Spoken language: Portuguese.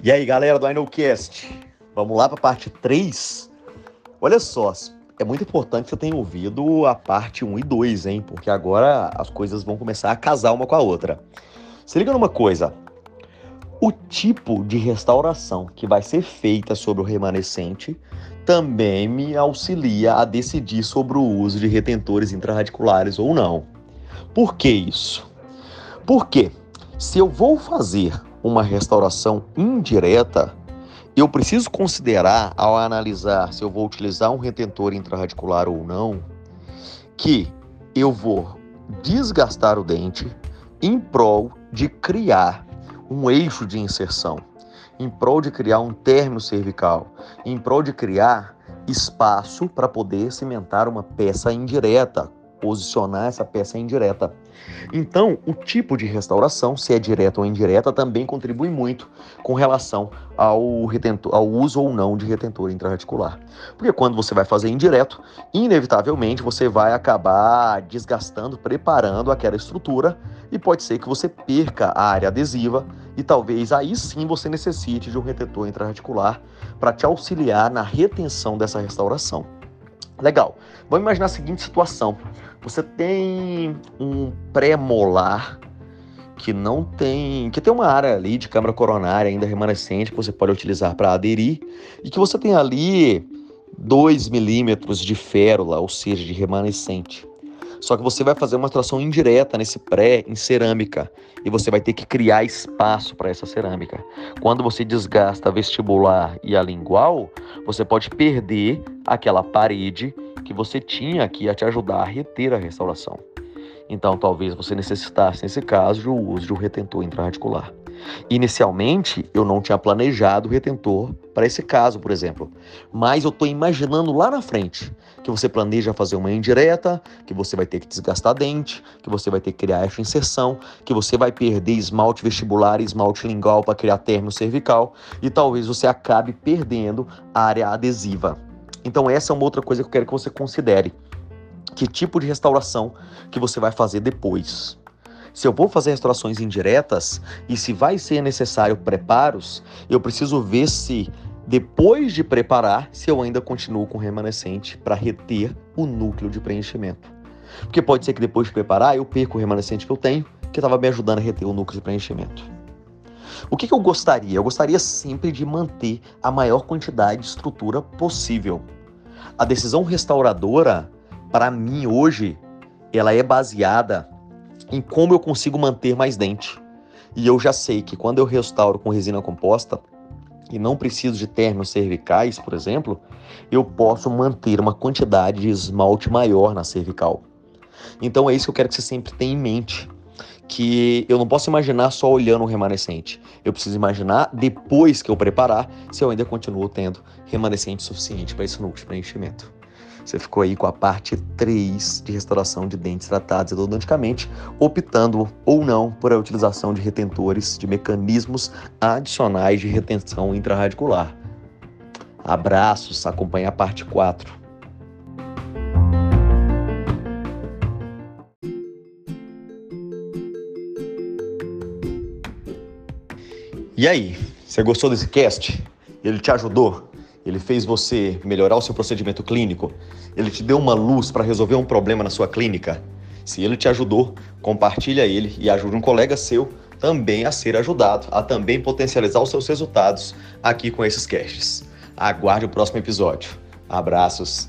E aí, galera do INOCast, vamos lá para a parte 3? Olha só, é muito importante que você tenha ouvido a parte 1 e 2, hein? Porque agora as coisas vão começar a casar uma com a outra. Se liga numa coisa, o tipo de restauração que vai ser feita sobre o remanescente também me auxilia a decidir sobre o uso de retentores intraradiculares ou não. Por que isso? Porque se eu vou fazer uma restauração indireta, eu preciso considerar, ao analisar se eu vou utilizar um retentor intraradicular ou não, que eu vou desgastar o dente em prol de criar um eixo de inserção, em prol de criar um término cervical, em prol de criar espaço para poder cimentar uma peça indireta, posicionar essa peça indireta. Então, o tipo de restauração, se é direta ou indireta, também contribui muito com relação ao, retentor, ao uso ou não de retentor intraradicular. Porque quando você vai fazer indireto, inevitavelmente você vai acabar desgastando, preparando aquela estrutura e pode ser que você perca a área adesiva e talvez aí sim você necessite de um retentor intraradicular para te auxiliar na retenção dessa restauração. Legal. Vamos imaginar a seguinte situação. Você tem um pré-molar que não tem, que tem uma área ali de câmara coronária ainda remanescente que você pode utilizar para aderir e que você tem ali 2 milímetros de férula, ou seja, de remanescente. Só que você vai fazer uma extração indireta nesse pré em cerâmica e você vai ter que criar espaço para essa cerâmica. Quando você desgasta a vestibular e a lingual, você pode perder aquela parede que você tinha que ia te ajudar a reter a restauração. Então, talvez você necessitasse, nesse caso, do uso de um retentor intraradicular. Inicialmente, eu não tinha planejado o retentor para esse caso, por exemplo. Mas eu estou imaginando lá na frente que você planeja fazer uma indireta, que você vai ter que desgastar dente, que você vai ter que criar essa inserção, que você vai perder esmalte vestibular e esmalte lingual para criar término cervical e talvez você acabe perdendo a área adesiva. Então essa é uma outra coisa que eu quero que você considere. Que tipo de restauração que você vai fazer depois? Se eu vou fazer restaurações indiretas e se vai ser necessário preparos, eu preciso ver se depois de preparar, se eu ainda continuo com remanescente para reter o núcleo de preenchimento. Porque pode ser que depois de preparar eu perca o remanescente que eu tenho, que estava me ajudando a reter o núcleo de preenchimento. O que, que eu gostaria? Eu gostaria sempre de manter a maior quantidade de estrutura possível. A decisão restauradora, para mim hoje, ela é baseada em como eu consigo manter mais dente. E eu já sei que quando eu restauro com resina composta e não preciso de términos cervicais, por exemplo, eu posso manter uma quantidade de esmalte maior na cervical. Então é isso que eu quero que você sempre tenha em mente. Que eu não posso imaginar só olhando o remanescente. Eu preciso imaginar, depois que eu preparar, se eu ainda continuo tendo remanescente suficiente para esse de preenchimento. Você ficou aí com a parte 3 de restauração de dentes tratados endodonticamente, optando ou não por a utilização de retentores, de mecanismos adicionais de retenção intraradicular. Abraços, acompanhe a parte 4. E aí, você gostou desse cast? Ele te ajudou? Ele fez você melhorar o seu procedimento clínico? Ele te deu uma luz para resolver um problema na sua clínica? Se ele te ajudou, compartilha ele e ajude um colega seu também a ser ajudado, a também potencializar os seus resultados aqui com esses casts. Aguarde o próximo episódio. Abraços.